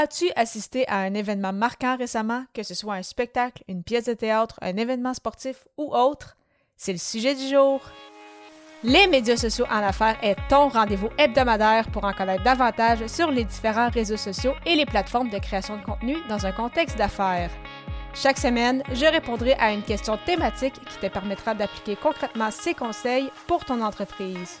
As-tu assisté à un événement marquant récemment, que ce soit un spectacle, une pièce de théâtre, un événement sportif ou autre? C'est le sujet du jour. Les médias sociaux en affaires est ton rendez-vous hebdomadaire pour en connaître davantage sur les différents réseaux sociaux et les plateformes de création de contenu dans un contexte d'affaires. Chaque semaine, je répondrai à une question thématique qui te permettra d'appliquer concrètement ces conseils pour ton entreprise.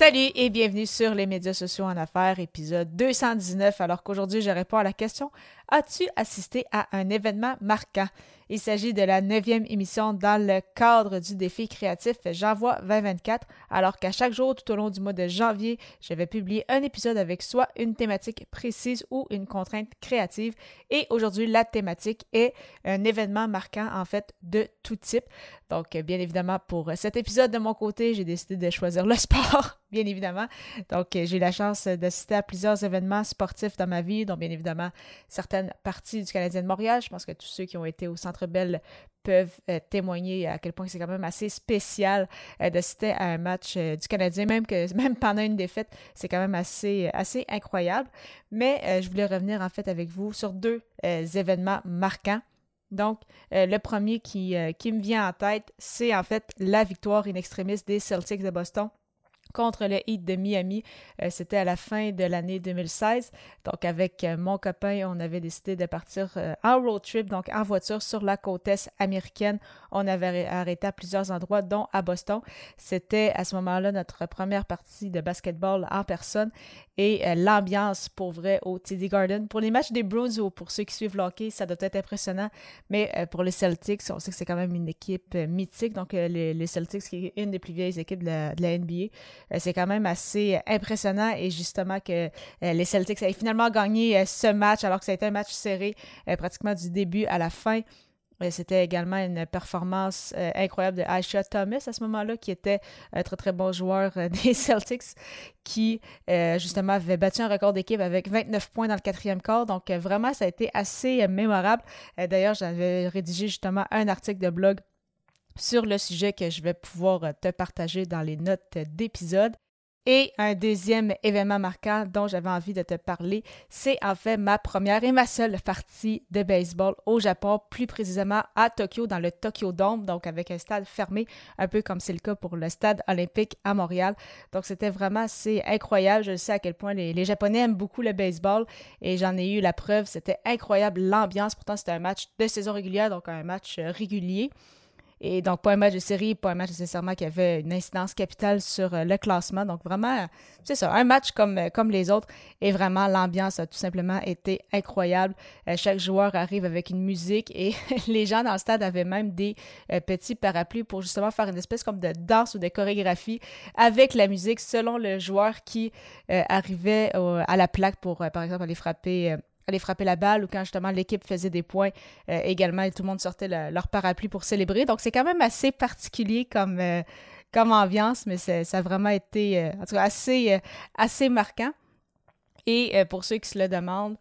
Salut et bienvenue sur les médias sociaux en affaires, épisode 219. Alors qu'aujourd'hui, je réponds à la question As-tu assisté à un événement marquant? Il s'agit de la neuvième émission dans le cadre du défi créatif J'envoie 2024, alors qu'à chaque jour tout au long du mois de janvier, je vais publier un épisode avec soit une thématique précise ou une contrainte créative. Et aujourd'hui, la thématique est un événement marquant en fait de tout type. Donc, bien évidemment, pour cet épisode de mon côté, j'ai décidé de choisir le sport, bien évidemment. Donc, j'ai eu la chance d'assister à plusieurs événements sportifs dans ma vie, dont bien évidemment certaines parties du Canadien de Montréal. Je pense que tous ceux qui ont été au Centre Bell peuvent euh, témoigner à quel point c'est quand même assez spécial euh, d'assister à un match euh, du Canadien, même que même pendant une défaite, c'est quand même assez, assez incroyable. Mais je voulais revenir en fait avec vous sur deux événements marquants. Donc, le premier qui, qui me vient en tête, c'est en fait la victoire in extremis des Celtics de Boston contre le Heat de Miami. Euh, c'était à la fin de l'année 2016. Donc, avec euh, mon copain, on avait décidé de partir euh, en road trip, donc en voiture sur la côte est américaine. On avait arrêté à plusieurs endroits, dont à Boston. C'était à ce moment-là notre première partie de basketball en personne et l'ambiance pour vrai au TD Garden. Pour les matchs des Bruins ou pour ceux qui suivent l'hockey, ça doit être impressionnant. Mais pour les Celtics, on sait que c'est quand même une équipe mythique. Donc, les, Celtics, qui est une des plus vieilles équipes de la, de la NBA. Euh, c'est quand même assez euh, impressionnant et justement que euh, les Celtics aient finalement gagné ce match alors que ça a été un match serré pratiquement du début à la fin. C'était également une performance incroyable de Aisha Thomas à ce moment-là, qui était un très très bon joueur des Celtics, qui justement avait battu un record d'équipe avec 29 points dans le quatrième quart. Donc vraiment, ça a été assez mémorable. D'ailleurs, j'avais rédigé justement un article de blog sur le sujet que je vais pouvoir te partager dans les notes d'épisode. Et un deuxième événement marquant dont j'avais envie de te parler, c'est en fait ma première et ma seule partie de baseball au Japon, plus précisément à Tokyo, dans le Tokyo Dome, donc avec un stade fermé, un peu comme c'est le cas pour le stade olympique à Montréal. Donc c'était vraiment assez incroyable. Je sais à quel point les, les Japonais aiment beaucoup le baseball et j'en ai eu la preuve. C'était incroyable l'ambiance. Pourtant, c'était un match de saison régulière, donc un match régulier. Et donc, pas un match de série, pas un match nécessairement qui avait une incidence capitale sur euh, le classement. Donc, vraiment, c'est ça, un match comme, euh, comme les autres. Et vraiment, l'ambiance a tout simplement été incroyable. Euh, chaque joueur arrive avec une musique et les gens dans le stade avaient même des petits parapluies pour justement faire une espèce comme de danse ou de chorégraphie avec la musique selon le joueur qui arrivait à la plaque pour, par exemple, aller frapper frapper la balle ou quand justement l'équipe faisait des points euh, également et tout le monde sortait leur parapluie pour célébrer. Donc c'est quand même assez particulier comme, euh, ambiance, mais ça a vraiment été euh, assez, assez marquant. Et pour ceux qui se le demandent,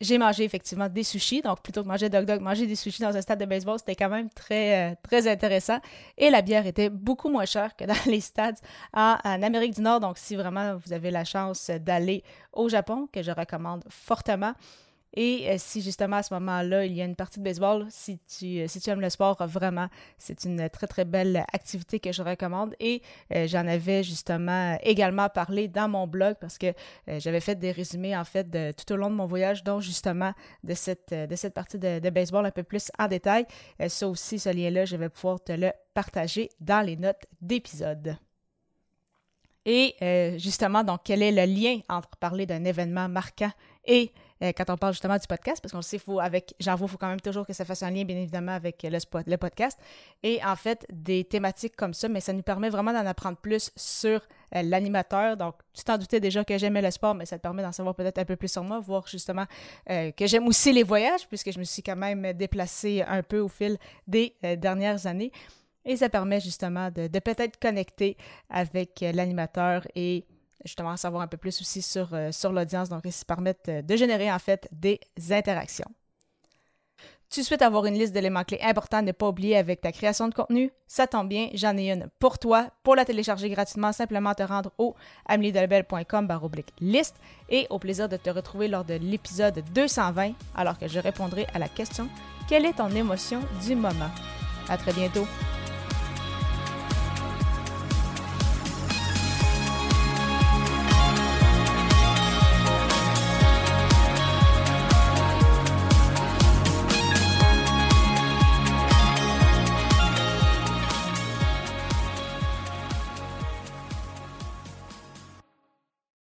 j'ai mangé effectivement des sushis. Donc, plutôt que manger dog dog, manger des sushis dans un stade de baseball, c'était quand même très, euh, très intéressant. Et la bière était beaucoup moins chère que dans les stades en, en Amérique du Nord. Donc, si vraiment vous avez la chance d'aller au Japon, que je recommande fortement, et euh, si justement à ce moment-là, il y a une partie de baseball, si tu, euh, si tu aimes le sport, vraiment, c'est une très très belle activité que je recommande. Et euh, j'en avais justement également parlé dans mon blog parce que j'avais fait des résumés en fait de, tout au long de mon voyage, dont justement de cette, de cette partie de, de baseball un peu plus en détail. ça aussi, ce lien-là, je vais pouvoir te le partager dans les notes d'épisode. Et justement, donc, quel est le lien entre parler d'un événement marquant et euh, quand on parle justement du podcast, parce qu'on sait, faut avec j'en il faut quand même toujours que ça fasse un lien, bien évidemment, avec le, le podcast. Et en fait, des thématiques comme ça, mais ça nous permet vraiment d'en apprendre plus sur euh, l'animateur. Donc, tu t'en doutais déjà que j'aimais le sport, mais ça te permet d'en savoir peut-être un peu plus sur moi, voir justement euh, que j'aime aussi les voyages, puisque je me suis quand même déplacée un peu au fil des dernières années. Et ça permet justement de, de peut-être connecter avec l'animateur et justement savoir un peu plus aussi sur, euh, sur l'audience, donc ils permettent euh, de générer en fait des interactions. Tu souhaites avoir une liste d'éléments clés importants à ne pas oublier avec ta création de contenu? Ça tombe bien, j'en ai une pour toi. Pour la télécharger gratuitement, simplement te rendre au ameliedelbel.com liste et au plaisir de te retrouver lors de l'épisode 220 alors que je répondrai à la question Quelle est ton émotion du moment? À très bientôt!